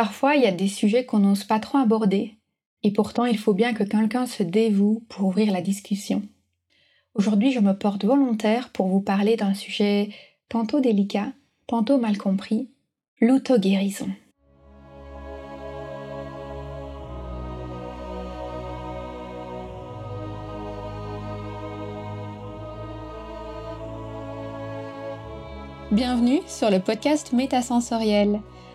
Parfois, il y a des sujets qu'on n'ose pas trop aborder, et pourtant il faut bien que quelqu'un se dévoue pour ouvrir la discussion. Aujourd'hui, je me porte volontaire pour vous parler d'un sujet tantôt délicat, tantôt mal compris, l'auto-guérison. Bienvenue sur le podcast Métasensoriel,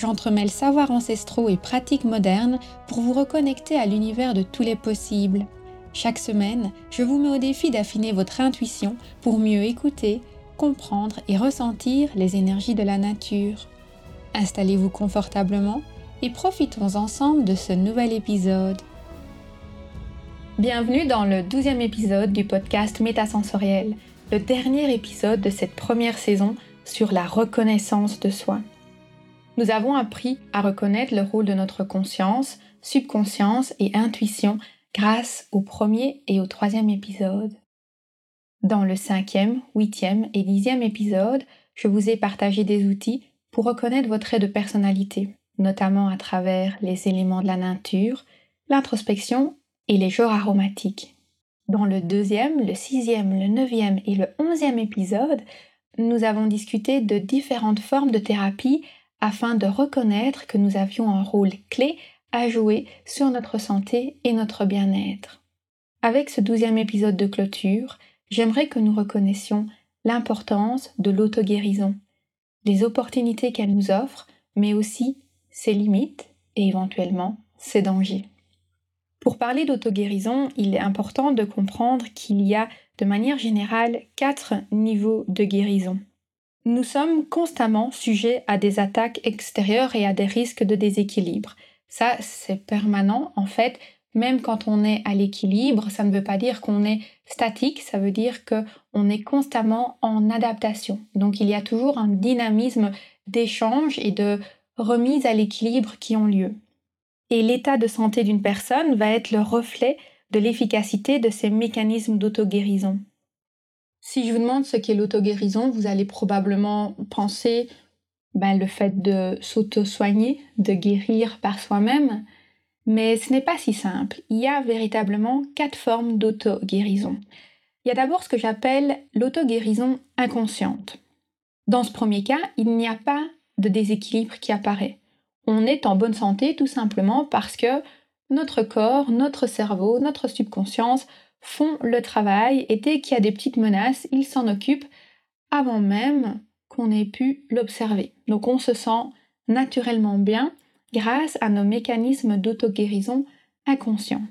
j'entremêle savoirs ancestraux et pratiques modernes pour vous reconnecter à l'univers de tous les possibles. Chaque semaine, je vous mets au défi d'affiner votre intuition pour mieux écouter, comprendre et ressentir les énergies de la nature. Installez-vous confortablement et profitons ensemble de ce nouvel épisode. Bienvenue dans le douzième épisode du podcast Métasensoriel, le dernier épisode de cette première saison sur la reconnaissance de soi. Nous avons appris à reconnaître le rôle de notre conscience, subconscience et intuition grâce au premier et au troisième épisode. Dans le cinquième, huitième et dixième épisode, je vous ai partagé des outils pour reconnaître votre trait de personnalité, notamment à travers les éléments de la nature, l'introspection et les genres aromatiques. Dans le deuxième, le sixième, le neuvième et le onzième épisode, nous avons discuté de différentes formes de thérapie afin de reconnaître que nous avions un rôle clé à jouer sur notre santé et notre bien-être. Avec ce douzième épisode de clôture, j'aimerais que nous reconnaissions l'importance de l'auto-guérison, les opportunités qu'elle nous offre, mais aussi ses limites et éventuellement ses dangers. Pour parler d'auto-guérison, il est important de comprendre qu'il y a de manière générale quatre niveaux de guérison. Nous sommes constamment sujets à des attaques extérieures et à des risques de déséquilibre. Ça, c'est permanent. En fait, même quand on est à l'équilibre, ça ne veut pas dire qu'on est statique, ça veut dire qu'on est constamment en adaptation. Donc il y a toujours un dynamisme d'échange et de remise à l'équilibre qui ont lieu. Et l'état de santé d'une personne va être le reflet de l'efficacité de ces mécanismes d'auto-guérison. Si je vous demande ce qu'est l'auto-guérison, vous allez probablement penser ben, le fait de s'auto-soigner, de guérir par soi-même, mais ce n'est pas si simple. Il y a véritablement quatre formes d'auto-guérison. Il y a d'abord ce que j'appelle l'auto-guérison inconsciente. Dans ce premier cas, il n'y a pas de déséquilibre qui apparaît. On est en bonne santé tout simplement parce que notre corps, notre cerveau, notre subconscience font le travail et dès qu'il y a des petites menaces, ils s'en occupent avant même qu'on ait pu l'observer. Donc on se sent naturellement bien grâce à nos mécanismes d'auto-guérison inconscients.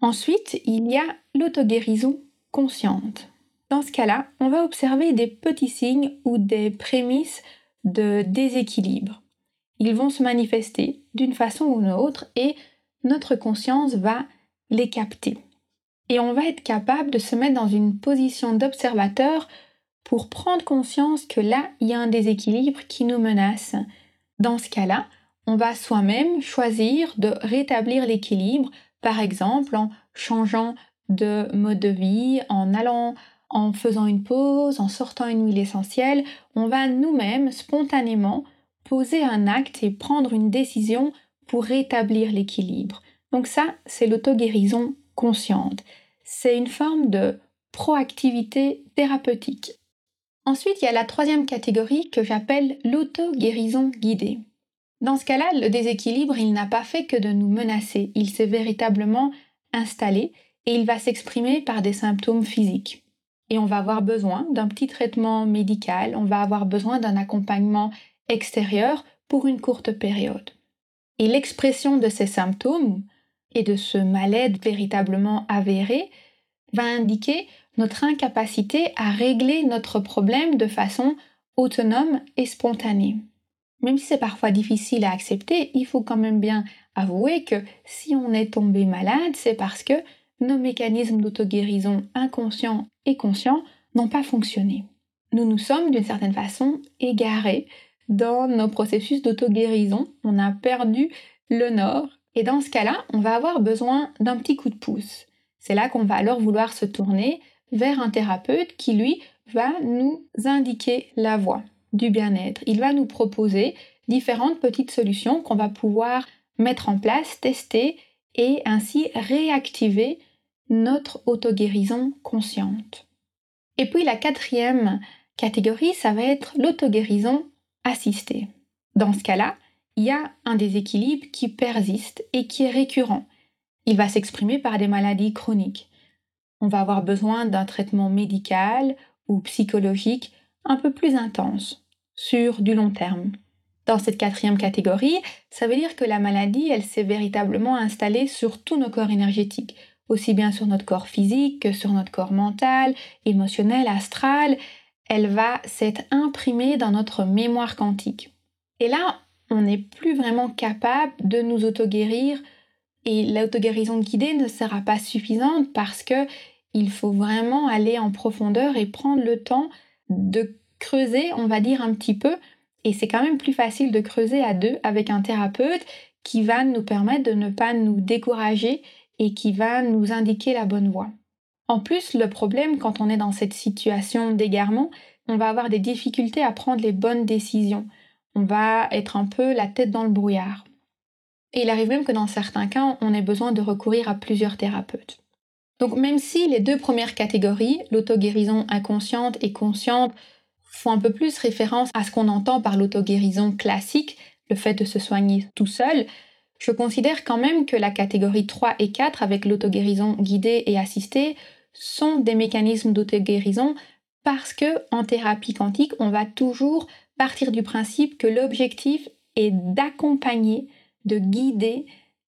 Ensuite, il y a l'auto-guérison consciente. Dans ce cas-là, on va observer des petits signes ou des prémices de déséquilibre. Ils vont se manifester d'une façon ou d'une autre et notre conscience va les capter. Et on va être capable de se mettre dans une position d'observateur pour prendre conscience que là, il y a un déséquilibre qui nous menace. Dans ce cas-là, on va soi-même choisir de rétablir l'équilibre, par exemple en changeant de mode de vie, en allant, en faisant une pause, en sortant une huile essentielle, on va nous-mêmes spontanément poser un acte et prendre une décision pour rétablir l'équilibre. Donc ça, c'est l'auto-guérison consciente. C'est une forme de proactivité thérapeutique. Ensuite, il y a la troisième catégorie que j'appelle l'auto-guérison guidée. Dans ce cas-là, le déséquilibre, il n'a pas fait que de nous menacer, il s'est véritablement installé et il va s'exprimer par des symptômes physiques. Et on va avoir besoin d'un petit traitement médical, on va avoir besoin d'un accompagnement extérieur pour une courte période. Et l'expression de ces symptômes et de ce mal-être véritablement avéré va indiquer notre incapacité à régler notre problème de façon autonome et spontanée. Même si c'est parfois difficile à accepter, il faut quand même bien avouer que si on est tombé malade, c'est parce que nos mécanismes d'auto-guérison inconscients et conscients n'ont pas fonctionné. Nous nous sommes d'une certaine façon égarés dans nos processus d'auto-guérison. On a perdu le nord. Et dans ce cas-là, on va avoir besoin d'un petit coup de pouce. C'est là qu'on va alors vouloir se tourner vers un thérapeute qui, lui, va nous indiquer la voie du bien-être. Il va nous proposer différentes petites solutions qu'on va pouvoir mettre en place, tester et ainsi réactiver notre auto-guérison consciente. Et puis la quatrième catégorie, ça va être l'auto-guérison assistée. Dans ce cas-là, il y a un déséquilibre qui persiste et qui est récurrent. Il va s'exprimer par des maladies chroniques. On va avoir besoin d'un traitement médical ou psychologique un peu plus intense, sur du long terme. Dans cette quatrième catégorie, ça veut dire que la maladie, elle s'est véritablement installée sur tout nos corps énergétiques, aussi bien sur notre corps physique que sur notre corps mental, émotionnel, astral. Elle va s'être imprimée dans notre mémoire quantique. Et là, on n'est plus vraiment capable de nous auto-guérir et l'auto-guérison guidée ne sera pas suffisante parce que il faut vraiment aller en profondeur et prendre le temps de creuser, on va dire un petit peu, et c'est quand même plus facile de creuser à deux avec un thérapeute qui va nous permettre de ne pas nous décourager et qui va nous indiquer la bonne voie. En plus, le problème quand on est dans cette situation d'égarement, on va avoir des difficultés à prendre les bonnes décisions. On va être un peu la tête dans le brouillard. Et il arrive même que dans certains cas, on ait besoin de recourir à plusieurs thérapeutes. Donc même si les deux premières catégories, l'auto-guérison inconsciente et consciente, font un peu plus référence à ce qu'on entend par l'auto-guérison classique, le fait de se soigner tout seul, je considère quand même que la catégorie 3 et 4 avec l'auto-guérison guidée et assistée sont des mécanismes d'auto-guérison parce que en thérapie quantique, on va toujours partir du principe que l'objectif est d'accompagner, de guider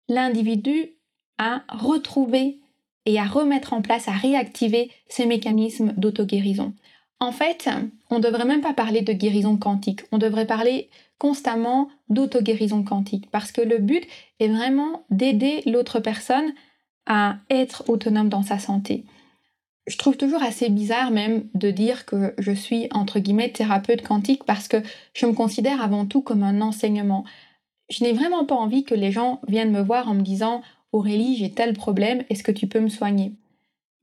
l'individu à retrouver et à remettre en place, à réactiver ces mécanismes d'auto-guérison. En fait, on ne devrait même pas parler de guérison quantique, on devrait parler constamment d'auto-guérison quantique, parce que le but est vraiment d'aider l'autre personne à être autonome dans sa santé. Je trouve toujours assez bizarre même de dire que je suis entre guillemets thérapeute quantique parce que je me considère avant tout comme un enseignement. Je n'ai vraiment pas envie que les gens viennent me voir en me disant Aurélie, j'ai tel problème, est-ce que tu peux me soigner?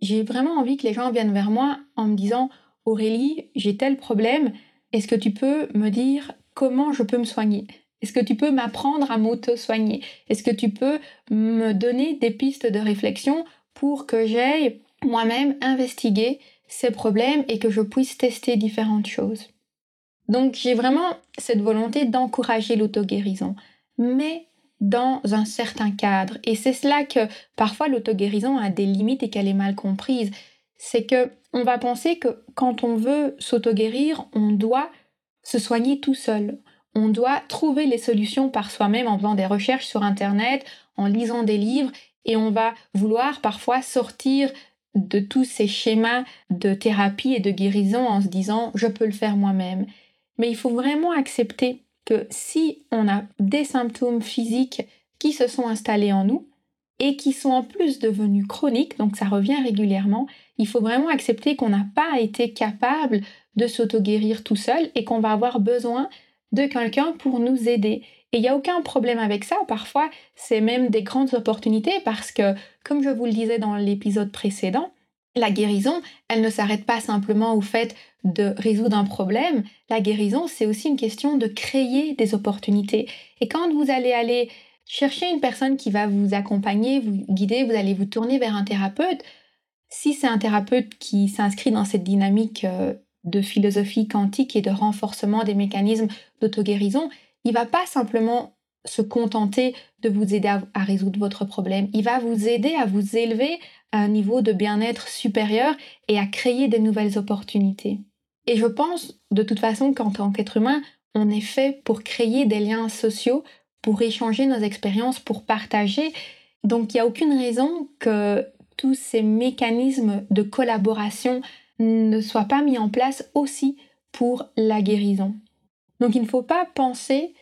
J'ai vraiment envie que les gens viennent vers moi en me disant Aurélie, j'ai tel problème, est-ce que tu peux me dire comment je peux me soigner? Est-ce que tu peux m'apprendre à m'auto-soigner? Est-ce que tu peux me donner des pistes de réflexion pour que j'aille moi-même investiguer ces problèmes et que je puisse tester différentes choses Donc j'ai vraiment cette volonté d'encourager l'auto-guérison, mais dans un certain cadre. Et c'est cela que parfois l'auto-guérison a des limites et qu'elle est mal comprise c'est que on va penser que quand on veut s'auto-guérir, on doit se soigner tout seul. On doit trouver les solutions par soi-même en faisant des recherches sur Internet, en lisant des livres, et on va vouloir parfois sortir de tous ces schémas de thérapie et de guérison en se disant je peux le faire moi-même. Mais il faut vraiment accepter que si on a des symptômes physiques qui se sont installés en nous, et qui sont en plus devenus chroniques, donc ça revient régulièrement, il faut vraiment accepter qu'on n'a pas été capable de s'auto-guérir tout seul et qu'on va avoir besoin de quelqu'un pour nous aider. Et il n'y a aucun problème avec ça. Parfois, c'est même des grandes opportunités parce que, comme je vous le disais dans l'épisode précédent, la guérison, elle ne s'arrête pas simplement au fait de résoudre un problème. La guérison, c'est aussi une question de créer des opportunités. Et quand vous allez aller Cherchez une personne qui va vous accompagner, vous guider, vous allez vous tourner vers un thérapeute. Si c'est un thérapeute qui s'inscrit dans cette dynamique euh, de philosophie quantique et de renforcement des mécanismes d'auto-guérison, il va pas simplement se contenter de vous aider à, à, résoudre votre problème. Il va vous aider à vous élever à un niveau de bien-être supérieur et à créer de nouvelles opportunités. Et je pense de toute façon qu'en tant qu'être humain, on est fait pour créer des liens sociaux, pour échanger nos expériences, pour partager. Donc il n'y a aucune raison que tous ces mécanismes de collaboration ne soient pas mis en place aussi pour la guérison. Donc il ne faut pas penser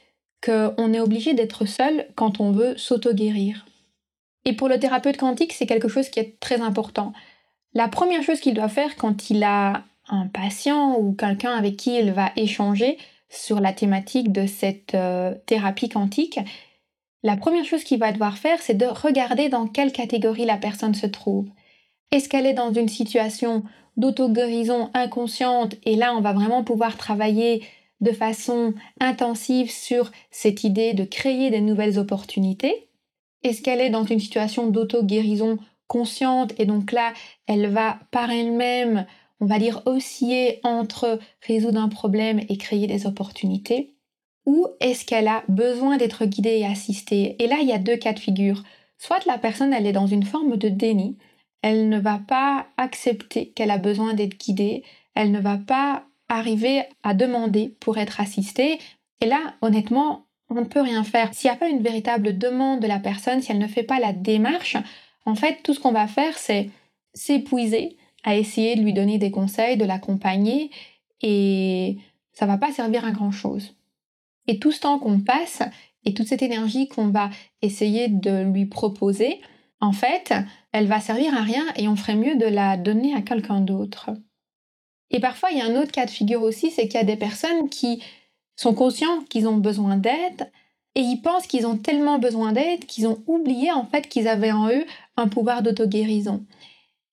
qu'on est obligé d'être seul quand on veut s'auto-guérir. Et pour le thérapeute quantique, c'est quelque chose qui est très important. La première chose qu'il doit faire quand il a un patient ou quelqu'un avec qui il va échanger sur la thématique de cette euh, thérapie quantique, la première chose qu'il va devoir faire, c'est de regarder dans quelle catégorie la personne se trouve. Est-ce qu'elle est dans une situation d'auto-guérison inconsciente. Et là on va vraiment pouvoir travailler de façon intensive sur cette idée de créer des nouvelles opportunités. Est-ce qu'elle est dans une situation d'auto-guérison consciente? Et donc là elle va par elle-même, on va dire, osciller entre résoudre un problème et créer des opportunités. Ou est-ce qu'elle a besoin d'être guidée et assistée? Et là il y a deux cas de figure. Soit la personne elle est dans une forme de déni, elle ne va pas accepter qu'elle a besoin d'être guidée, elle ne va pas arriver à demander pour être assistée. Et là, honnêtement, on ne peut rien faire. S'il n'y a pas une véritable demande de la personne, si elle ne fait pas la démarche, en fait, tout ce qu'on va faire, c'est s'épuiser à essayer de lui donner des conseils, de l'accompagner, et ça va pas servir à grand chose. Et tout ce temps qu'on passe et toute cette énergie qu'on va essayer de lui proposer, en fait, elle va servir à rien et on ferait mieux de la donner à quelqu'un d'autre. Et parfois, il y a un autre cas de figure aussi, c'est qu'il y a des personnes qui sont conscients qu'ils ont besoin d'aide et ils pensent qu'ils ont tellement besoin d'aide qu'ils ont oublié en fait qu'ils avaient en eux un pouvoir d'auto-guérison.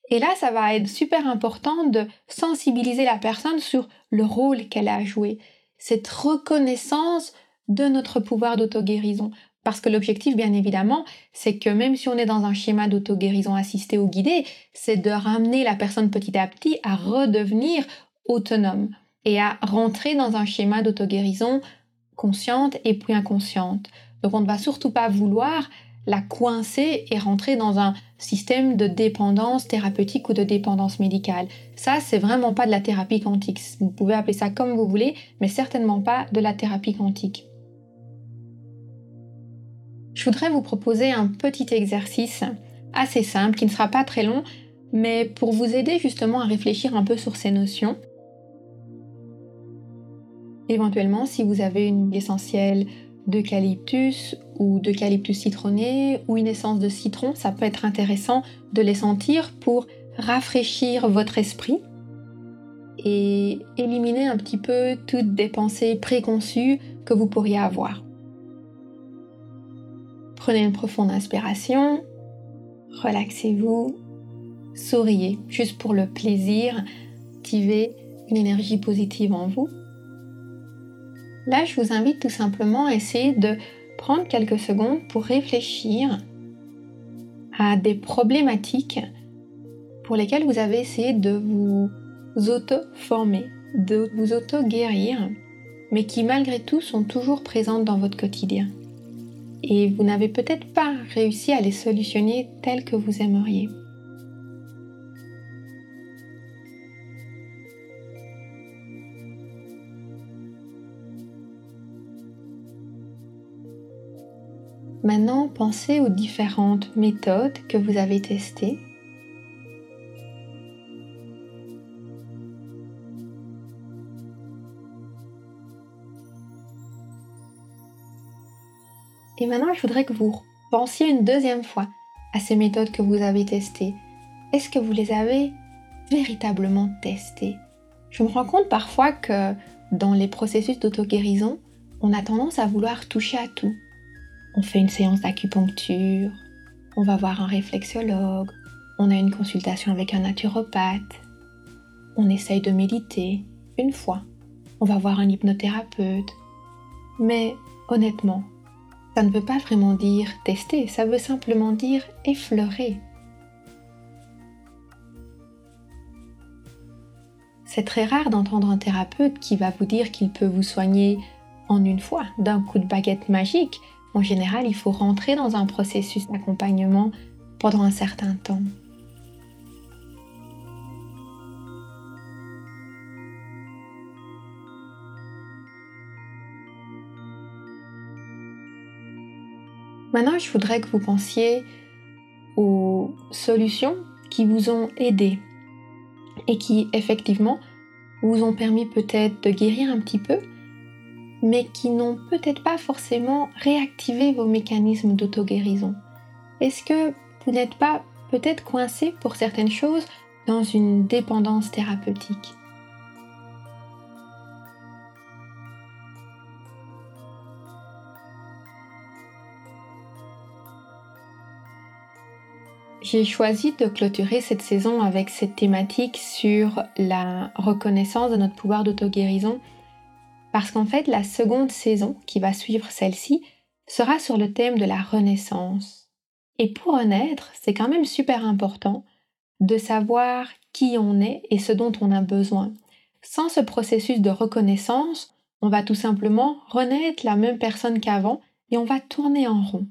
Et là, ça va être super important de sensibiliser la personne sur le rôle qu'elle a à jouer, cette reconnaissance de notre pouvoir d'auto-guérison. Parce que l'objectif, bien évidemment, c'est que même si on est dans un schéma d'auto-guérison assistée ou guidée, c'est de ramener la personne petit à petit à redevenir autonome et à rentrer dans un schéma d'auto-guérison consciente et puis inconsciente. Donc on ne va surtout pas vouloir la coincer et rentrer dans un système de dépendance thérapeutique ou de dépendance médicale. Ça, c'est vraiment pas de la thérapie quantique. Vous pouvez appeler ça comme vous voulez, mais certainement pas de la thérapie quantique je voudrais vous proposer un petit exercice assez simple qui ne sera pas très long, mais pour vous aider justement à réfléchir un peu sur ces notions. Éventuellement, si vous avez une essentielle d'eucalyptus ou d'eucalyptus citronné ou une essence de citron, ça peut être intéressant de les sentir pour rafraîchir votre esprit et éliminer un petit peu toutes des pensées préconçues que vous pourriez avoir. Prenez une profonde inspiration, relaxez-vous, souriez, juste pour le plaisir d'activer une énergie positive en vous. Là, je vous invite tout simplement à essayer de prendre quelques secondes pour réfléchir à des problématiques pour lesquelles vous avez essayé de vous auto-former, de vous auto-guérir, mais qui malgré tout sont toujours présentes dans votre quotidien et vous n'avez peut-être pas réussi à les solutionner tels que vous aimeriez. Maintenant, pensez aux différentes méthodes que vous avez testées Et maintenant, je voudrais que vous pensiez une deuxième fois à ces méthodes que vous avez testées. Est-ce que vous les avez véritablement testées? Je me rends compte parfois que dans les processus d'auto-guérison, on a tendance à vouloir toucher à tout. On fait une séance d'acupuncture, on va voir un réflexologue, on a une consultation avec un naturopathe, on essaye de méditer une fois, on va voir un hypnothérapeute. Mais honnêtement, ça ne veut pas vraiment dire tester, ça veut simplement dire effleurer. C'est très rare d'entendre un thérapeute qui va vous dire qu'il peut vous soigner en une fois, d'un coup de baguette magique. En général, il faut rentrer dans un processus d'accompagnement pendant un certain temps. Maintenant, je voudrais que vous pensiez aux solutions qui vous ont aidé et qui effectivement vous ont permis peut-être de guérir un petit peu mais qui n'ont peut-être pas forcément réactivé vos mécanismes d'auto-guérison. Est-ce que vous n'êtes pas peut-être coincé pour certaines choses dans une dépendance thérapeutique? J'ai choisi de clôturer cette saison avec cette thématique sur la reconnaissance de notre pouvoir d'auto-guérison parce qu'en fait la seconde saison qui va suivre celle-ci sera sur le thème de la renaissance. Et pour renaître, c'est quand même super important de savoir qui on est et ce dont on a besoin. Sans ce processus de reconnaissance, on va tout simplement renaître la même personne qu'avant et on va tourner en rond.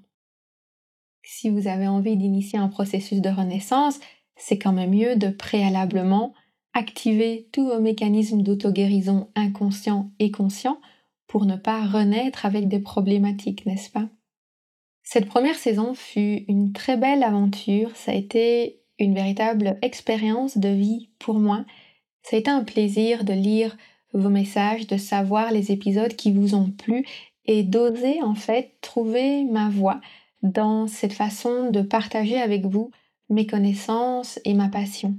Si vous avez envie d'initier un processus de renaissance, c'est quand même mieux de préalablement activer tous vos mécanismes d'auto-guérison inconscients et conscients pour ne pas renaître avec des problématiques, n'est-ce pas? Cette première saison fut une très belle aventure, ça a été une véritable expérience de vie pour moi. Ça a été un plaisir de lire vos messages, de savoir les épisodes qui vous ont plu et d'oser en fait trouver ma voix dans cette façon de partager avec vous mes connaissances et ma passion.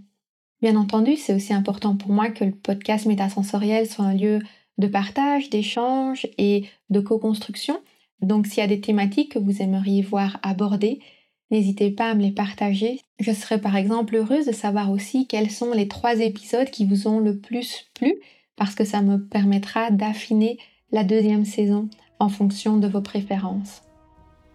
Bien entendu, c'est aussi important pour moi que le podcast métasensoriel soit un lieu de partage, d'échange et de co-construction. Donc s'il y a des thématiques que vous aimeriez voir abordées, n'hésitez pas à me les partager. Je serais par exemple heureuse de savoir aussi quels sont les trois épisodes qui vous ont le plus plu, parce que ça me permettra d'affiner la deuxième saison en fonction de vos préférences.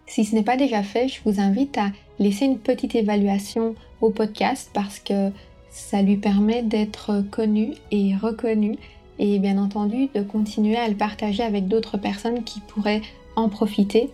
Si ce n'est pas déjà fait, je vous invite à laisser une petite évaluation au podcast parce que ça lui permet d'être connu et reconnu et bien entendu de continuer à le partager avec d'autres personnes qui pourraient en profiter.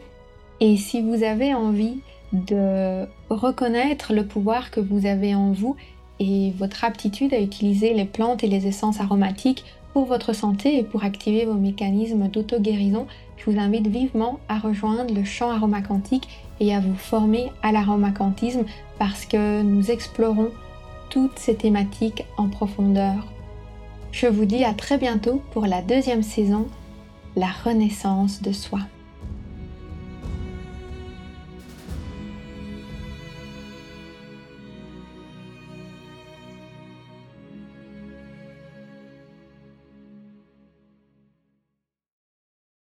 Et si vous avez envie de reconnaître le pouvoir que vous avez en vous et votre aptitude à utiliser les plantes et les essences aromatiques pour votre santé et pour activer vos mécanismes d'auto-guérison, je vous invite vivement à rejoindre le champ aromacantique et à vous former à l'aromacantisme parce que nous explorons toutes ces thématiques en profondeur. Je vous dis à très bientôt pour la deuxième saison, la renaissance de soi.